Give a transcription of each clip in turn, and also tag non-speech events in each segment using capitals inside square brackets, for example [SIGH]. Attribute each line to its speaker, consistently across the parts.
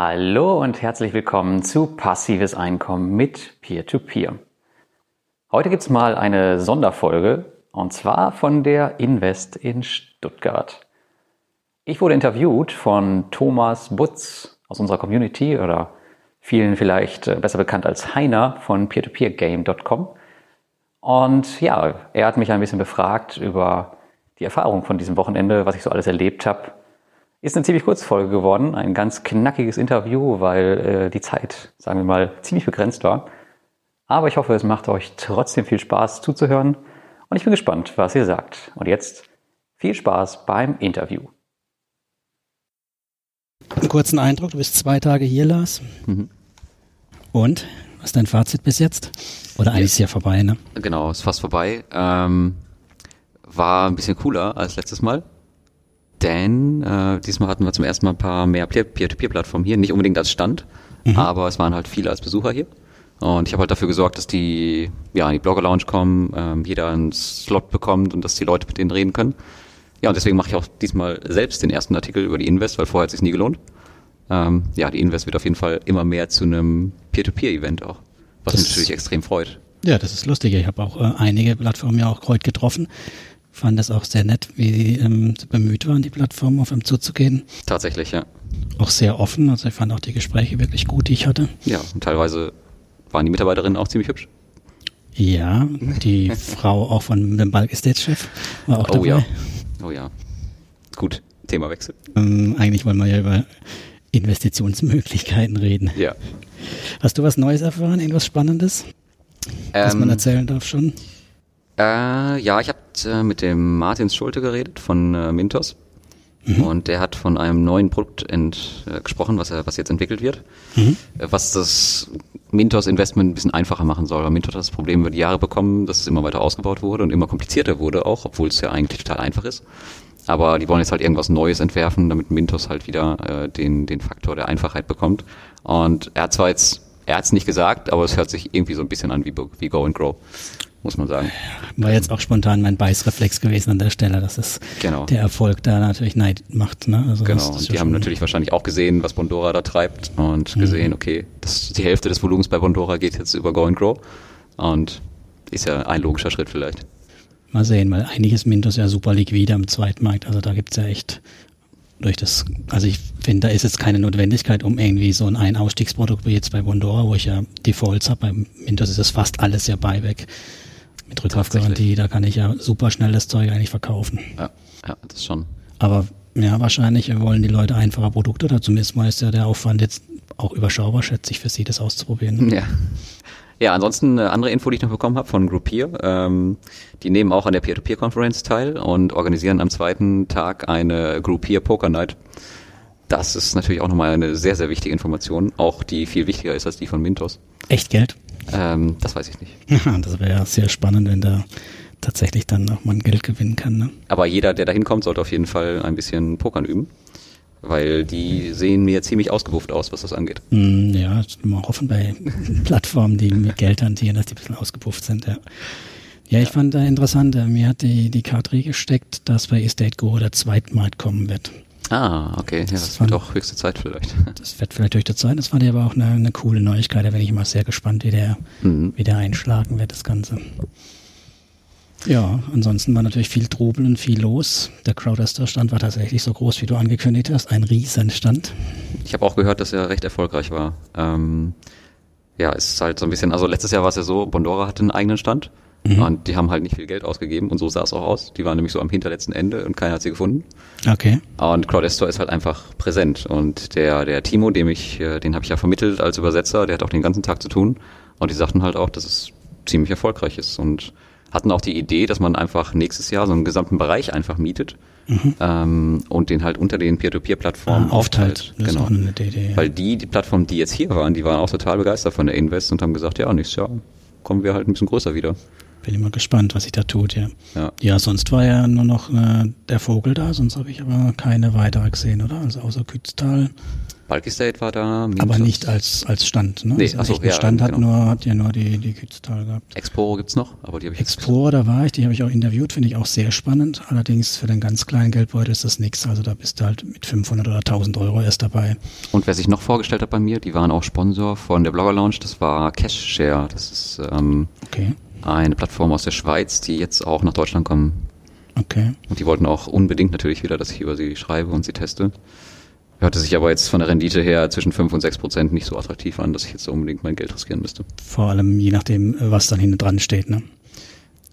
Speaker 1: Hallo und herzlich willkommen zu Passives Einkommen mit Peer-to-Peer. -Peer. Heute gibt's mal eine Sonderfolge und zwar von der Invest in Stuttgart. Ich wurde interviewt von Thomas Butz aus unserer Community oder vielen vielleicht äh, besser bekannt als Heiner von peertopeergame.com. Und ja, er hat mich ein bisschen befragt über die Erfahrung von diesem Wochenende, was ich so alles erlebt habe ist eine ziemlich kurze Folge geworden, ein ganz knackiges Interview, weil äh, die Zeit, sagen wir mal, ziemlich begrenzt war. Aber ich hoffe, es macht euch trotzdem viel Spaß zuzuhören und ich bin gespannt, was ihr sagt. Und jetzt viel Spaß beim Interview.
Speaker 2: Einen kurzen Eindruck, du bist zwei Tage hier, Lars. Mhm. Und? Was ist dein Fazit bis jetzt? Oder eigentlich ja. ist es ja vorbei, ne?
Speaker 1: Genau, ist fast vorbei. Ähm, war ein bisschen cooler als letztes Mal. Denn äh, diesmal hatten wir zum ersten Mal ein paar mehr Peer-to-Peer-Plattformen hier, nicht unbedingt als Stand, mhm. aber es waren halt viele als Besucher hier. Und ich habe halt dafür gesorgt, dass die ja in die Blogger Lounge kommen, ähm, jeder einen Slot bekommt und dass die Leute mit denen reden können. Ja, und deswegen mache ich auch diesmal selbst den ersten Artikel über die Invest, weil vorher hat es sich nie gelohnt. Ähm, ja, die Invest wird auf jeden Fall immer mehr zu einem Peer-to-Peer-Event auch, was das mich natürlich extrem freut.
Speaker 2: Ja, das ist lustig. Ich habe auch äh, einige Plattformen ja auch heute getroffen fand das auch sehr nett, wie sie ähm, bemüht waren, die Plattform auf einem zuzugehen.
Speaker 1: Tatsächlich, ja.
Speaker 2: Auch sehr offen, also ich fand auch die Gespräche wirklich gut, die ich hatte.
Speaker 1: Ja, und teilweise waren die Mitarbeiterinnen auch ziemlich hübsch.
Speaker 2: Ja, die [LAUGHS] Frau auch von dem Balk Estates-Chef war auch oh, dabei.
Speaker 1: Ja. Oh ja. Gut, Themawechsel.
Speaker 2: Ähm, eigentlich wollen wir ja über Investitionsmöglichkeiten reden.
Speaker 1: Ja.
Speaker 2: Hast du was Neues erfahren, irgendwas Spannendes, ähm, was man erzählen darf schon?
Speaker 1: Äh, ja, ich habe äh, mit dem Martins Schulte geredet von äh, Mintos. Mhm. Und der hat von einem neuen Produkt ent, äh, gesprochen, was, er, was jetzt entwickelt wird, mhm. Äh, was das Mintos Investment ein bisschen einfacher machen soll. Weil Mintos hat das Problem über die Jahre bekommen, dass es immer weiter ausgebaut wurde und immer komplizierter wurde auch, obwohl es ja eigentlich total einfach ist. Aber die wollen jetzt halt irgendwas Neues entwerfen, damit Mintos halt wieder äh, den, den Faktor der Einfachheit bekommt. Und er hat zwar jetzt, er hat es nicht gesagt, aber es hört sich irgendwie so ein bisschen an wie, wie Go and Grow muss man sagen.
Speaker 2: War jetzt auch spontan mein Beißreflex gewesen an der Stelle, dass es genau. der Erfolg da natürlich Neid macht. Ne?
Speaker 1: Also genau, und die haben natürlich wahrscheinlich auch gesehen, was Bondora da treibt und mhm. gesehen, okay, das, die Hälfte des Volumens bei Bondora geht jetzt über Go and Grow und ist ja ein logischer Schritt vielleicht.
Speaker 2: Mal sehen, weil einiges Mintos ja super liquide am Zweitmarkt, also da gibt's ja echt durch das, also ich finde, da ist jetzt keine Notwendigkeit, um irgendwie so ein Ein-Ausstiegsprodukt wie jetzt bei Bondora, wo ich ja Defaults habe, beim Mintos ist es fast alles ja Buyback mit Rückkaufgarantie, da kann ich ja super schnell das Zeug eigentlich verkaufen.
Speaker 1: Ja, ja das schon.
Speaker 2: Aber ja, wahrscheinlich wollen die Leute einfache Produkte oder zumindest mal ist ja der Aufwand jetzt auch überschaubar, schätze ich, für sie das auszuprobieren.
Speaker 1: Ja. Ja, ansonsten eine andere Info, die ich noch bekommen habe von Groupier. Ähm, die nehmen auch an der Peer-to-Peer-Konferenz teil und organisieren am zweiten Tag eine Groupier Poker Night. Das ist natürlich auch nochmal eine sehr, sehr wichtige Information, auch die viel wichtiger ist als die von Mintos.
Speaker 2: Echt Geld?
Speaker 1: Ähm, das weiß ich nicht. [LAUGHS]
Speaker 2: Das wäre ja sehr spannend, wenn da tatsächlich dann auch mal Geld gewinnen kann. Ne?
Speaker 1: Aber jeder, der da hinkommt, sollte auf jeden Fall ein bisschen Pokern üben. Weil die sehen mir ziemlich ausgebufft aus, was das angeht.
Speaker 2: Mm, ja, mal hoffen bei [LAUGHS] Plattformen, die mit Geld hantieren, dass die ein bisschen ausgebufft sind, ja. Ja, ich ja. fand da interessant, äh, mir hat die, die Karte gesteckt, dass bei Estate Go der Zweitmarkt kommen wird.
Speaker 1: Ah, okay. Ja, das, das wird auch höchste Zeit vielleicht.
Speaker 2: Das wird vielleicht höchste Zeit. Das war dir aber auch eine, eine coole Neuigkeit. Da bin ich immer sehr gespannt, wie der, mhm. wie der einschlagen wird, das Ganze. Ja, ansonsten war natürlich viel Trubel und viel los. Der Crowdester-Stand war tatsächlich so groß, wie du angekündigt hast. Ein Riesenstand.
Speaker 1: Ich habe auch gehört, dass er recht erfolgreich war. Ähm, ja, es ist halt so ein bisschen, also letztes Jahr war es ja so, Bondora hatte einen eigenen Stand. Mhm. Und die haben halt nicht viel Geld ausgegeben und so sah es auch aus. Die waren nämlich so am hinterletzten Ende und keiner hat sie gefunden.
Speaker 2: Okay.
Speaker 1: Und Crowdestor ist halt einfach präsent. Und der, der Timo, dem ich, äh, den habe ich ja vermittelt als Übersetzer, der hat auch den ganzen Tag zu tun. Und die sagten halt auch, dass es ziemlich erfolgreich ist. Und hatten auch die Idee, dass man einfach nächstes Jahr so einen gesamten Bereich einfach mietet mhm. ähm, und den halt unter den Peer-to-Peer-Plattformen ah, aufteilt.
Speaker 2: Das genau. Idee,
Speaker 1: ja. Weil die, die Plattformen, die jetzt hier waren, die waren auch total begeistert von der Invest und haben gesagt, ja, nächstes Jahr kommen wir halt ein bisschen größer wieder.
Speaker 2: Bin immer gespannt, was sich da tut, ja.
Speaker 1: Ja.
Speaker 2: Ja, sonst war ja nur noch äh, der Vogel da, sonst habe ich aber keine weitere gesehen, oder? Also außer Kütztal.
Speaker 1: Bulky State war da.
Speaker 2: Aber
Speaker 1: Mintos.
Speaker 2: nicht als, als Stand, ne?
Speaker 1: Nee,
Speaker 2: also
Speaker 1: ach so,
Speaker 2: echten
Speaker 1: ja,
Speaker 2: Stand hat,
Speaker 1: genau.
Speaker 2: nur, hat ja nur die, die Kütztal gehabt.
Speaker 1: Exporo gibt's noch, aber die habe ich
Speaker 2: Explorer, da war ich, die habe ich auch interviewt, finde ich auch sehr spannend. Allerdings für den ganz kleinen Geldbeutel ist das nichts. Also da bist du halt mit 500 oder 1000 Euro erst dabei.
Speaker 1: Und wer sich noch vorgestellt hat bei mir, die waren auch Sponsor von der Blogger Lounge, das war Cashshare. Das ist ähm,
Speaker 2: Okay,
Speaker 1: eine Plattform aus der Schweiz, die jetzt auch nach Deutschland kommen.
Speaker 2: okay.
Speaker 1: Und die wollten auch unbedingt natürlich wieder, dass ich über sie schreibe und sie teste. Hörte sich aber jetzt von der Rendite her zwischen 5 und 6 Prozent nicht so attraktiv an, dass ich jetzt unbedingt mein Geld riskieren müsste.
Speaker 2: Vor allem je nachdem, was dann hinten dran steht, ne?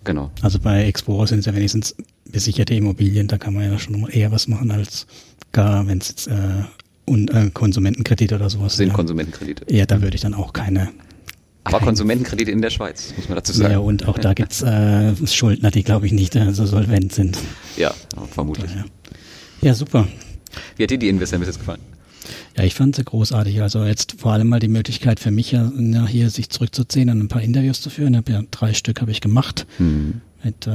Speaker 1: Genau.
Speaker 2: Also bei Explorer sind es ja wenigstens besicherte Immobilien, da kann man ja schon eher was machen als gar, wenn es jetzt äh, und, äh, Konsumentenkredit oder sowas
Speaker 1: Das sind
Speaker 2: wäre.
Speaker 1: Konsumentenkredite.
Speaker 2: Ja, da würde ich dann auch keine.
Speaker 1: Aber
Speaker 2: kein-
Speaker 1: Konsumentenkredite in der Schweiz, muss man dazu sagen.
Speaker 2: Ja, und auch da gibt's äh, Schuldner, die glaube ich nicht äh, so solvent sind.
Speaker 1: Ja, vermutlich.
Speaker 2: Ja, ja super.
Speaker 1: Wie hat dir die Investor bis jetzt gefallen?
Speaker 2: Ja, ich fand sie großartig. Also jetzt vor allem mal die Möglichkeit für mich ja, hier sich zurückzuziehen und ein paar Interviews zu führen. Ich ja drei Stück habe ich gemacht
Speaker 1: Hm.
Speaker 2: mit äh,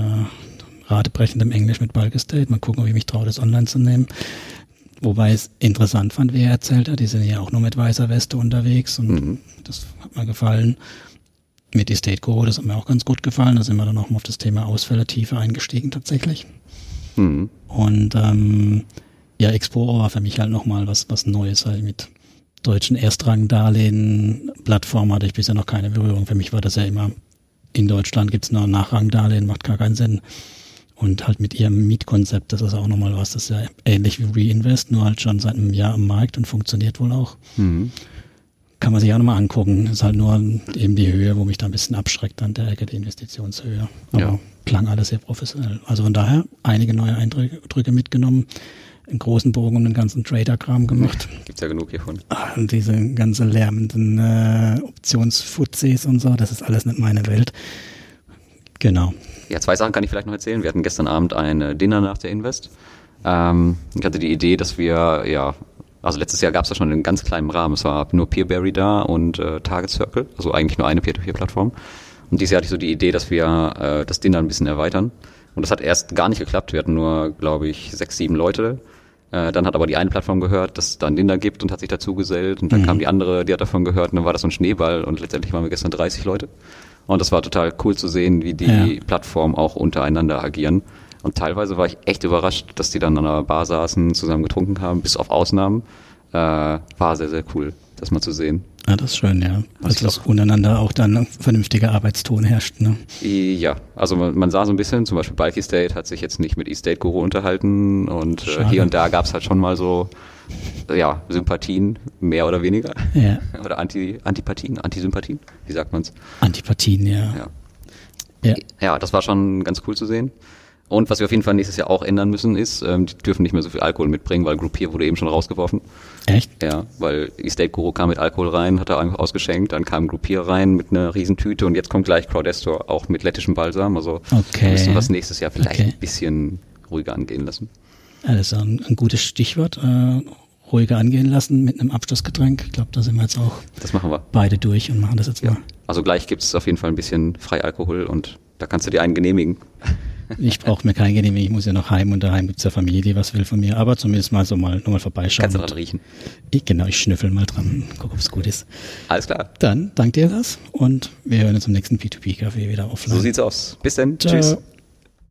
Speaker 2: radebrechendem Englisch mit Bulk Estate. Mal gucken, ob ich mich traue, das online zu nehmen. Wobei es interessant fand, wie er erzählt hat. Die sind ja auch nur mit weißer Weste unterwegs und
Speaker 1: Mhm.
Speaker 2: das hat mir gefallen. Mit Estate Guru, das hat mir auch ganz gut gefallen. Da sind wir dann auch mal auf das Thema Ausfälle tiefer eingestiegen tatsächlich.
Speaker 1: Hm.
Speaker 2: Und ähm, ja, Explorer war für mich halt nochmal was, was Neues, halt mit deutschen Erstrangdarlehen. Plattform hatte ich bisher noch keine Berührung. Für mich war das ja immer, in Deutschland gibt's nur Nachrangdarlehen, macht gar keinen Sinn. Und halt mit ihrem Mietkonzept, das ist auch nochmal was, das ist ja ähnlich wie Reinvest, nur halt schon seit einem Jahr am Markt und funktioniert wohl auch.
Speaker 1: Hm.
Speaker 2: Kann man sich auch nochmal angucken. Ist halt nur eben die Höhe, wo mich da ein bisschen abschreckt an der Ecke, die Investitionshöhe. Aber
Speaker 1: Ja.
Speaker 2: klang alles sehr professionell. Also von daher einige neue Eindrücke mitgenommen, einen großen Bogen um den ganzen Trader-Kram gemacht. [LAUGHS]
Speaker 1: Gibt's ja genug hiervon.
Speaker 2: Ah, Und diese ganze lärmenden äh, Optionsfuzis und so, das ist alles nicht meine Welt. Genau.
Speaker 1: Ja, zwei Sachen kann ich vielleicht noch erzählen. Wir hatten gestern Abend ein äh, Dinner nach der Invest. Ähm, ich hatte die Idee, dass wir, ja, also letztes Jahr gab es ja schon in ganz kleinem Rahmen. Es war nur Peerberry da und äh, Target Circle, also eigentlich nur eine Peer-to-Peer-Plattform. Und dieses Jahr hatte ich so die Idee, dass wir äh, das Dinner ein bisschen erweitern. Und das hat erst gar nicht geklappt. Wir hatten nur, glaube ich, sechs, sieben Leute. Äh, dann hat aber die eine Plattform gehört, dass es da ein Dinner gibt und hat sich dazu gesellt. Und dann kam die andere, die hat davon gehört und dann war das so ein Schneeball und letztendlich waren wir gestern 30 Leute. Und das war total cool zu sehen, wie die
Speaker 2: Ja.
Speaker 1: Plattformen auch untereinander agieren. Und teilweise war ich echt überrascht, dass die dann an einer Bar saßen, zusammen getrunken haben, bis auf Ausnahmen. Äh, war sehr, sehr cool, das mal zu sehen.
Speaker 2: Ja, das ist schön, ja. Also, dass untereinander auch dann ein vernünftiger Arbeitston herrscht. Ne?
Speaker 1: Ja, also man, man sah so ein bisschen, zum Beispiel Bulky State hat sich jetzt nicht mit E-State Guru unterhalten und äh, hier und da gab es halt schon mal so ja, Sympathien, mehr oder weniger.
Speaker 2: Ja. [LAUGHS]
Speaker 1: Oder Anti, Antipathien, Antisympathien, wie sagt man's?
Speaker 2: Antipathien, ja.
Speaker 1: Ja.
Speaker 2: ja.
Speaker 1: Ja, das war schon ganz cool zu sehen. Und was wir auf jeden Fall nächstes Jahr auch ändern müssen, ist, ähm, die dürfen nicht mehr so viel Alkohol mitbringen, weil Groupier wurde eben schon rausgeworfen.
Speaker 2: Echt?
Speaker 1: Ja, weil Estate Guru kam mit Alkohol rein, hat er einfach ausgeschenkt, dann kam Groupier rein mit einer Riesentüte und jetzt kommt gleich Crowdestor auch mit lettischem Balsam. Also
Speaker 2: Okay.
Speaker 1: wir müssen was nächstes Jahr vielleicht
Speaker 2: Okay.
Speaker 1: ein bisschen ruhiger angehen lassen.
Speaker 2: Ja, das ist ein, ein gutes Stichwort. Äh, ruhiger angehen lassen mit einem Abschlussgetränk. Ich glaube, da sind wir jetzt auch
Speaker 1: Das machen wir.
Speaker 2: beide durch und machen das jetzt mal.
Speaker 1: Also gleich gibt's auf jeden Fall ein bisschen Freialkohol und da kannst du dir einen genehmigen.
Speaker 2: Ich brauche mir kein Genehmigung, ich muss ja noch heim und daheim gibt's ja Familie, die was will von mir. Aber zumindest mal so mal nochmal vorbeischauen.
Speaker 1: Kannst du dran riechen.
Speaker 2: Ich, genau, ich schnüffel mal dran, guck, ob's gut ist.
Speaker 1: Alles klar.
Speaker 2: Dann danke dir das und wir hören uns im nächsten P2P-Café wieder offline.
Speaker 1: So sieht's aus. Bis dann.
Speaker 2: Ciao.
Speaker 1: Tschüss.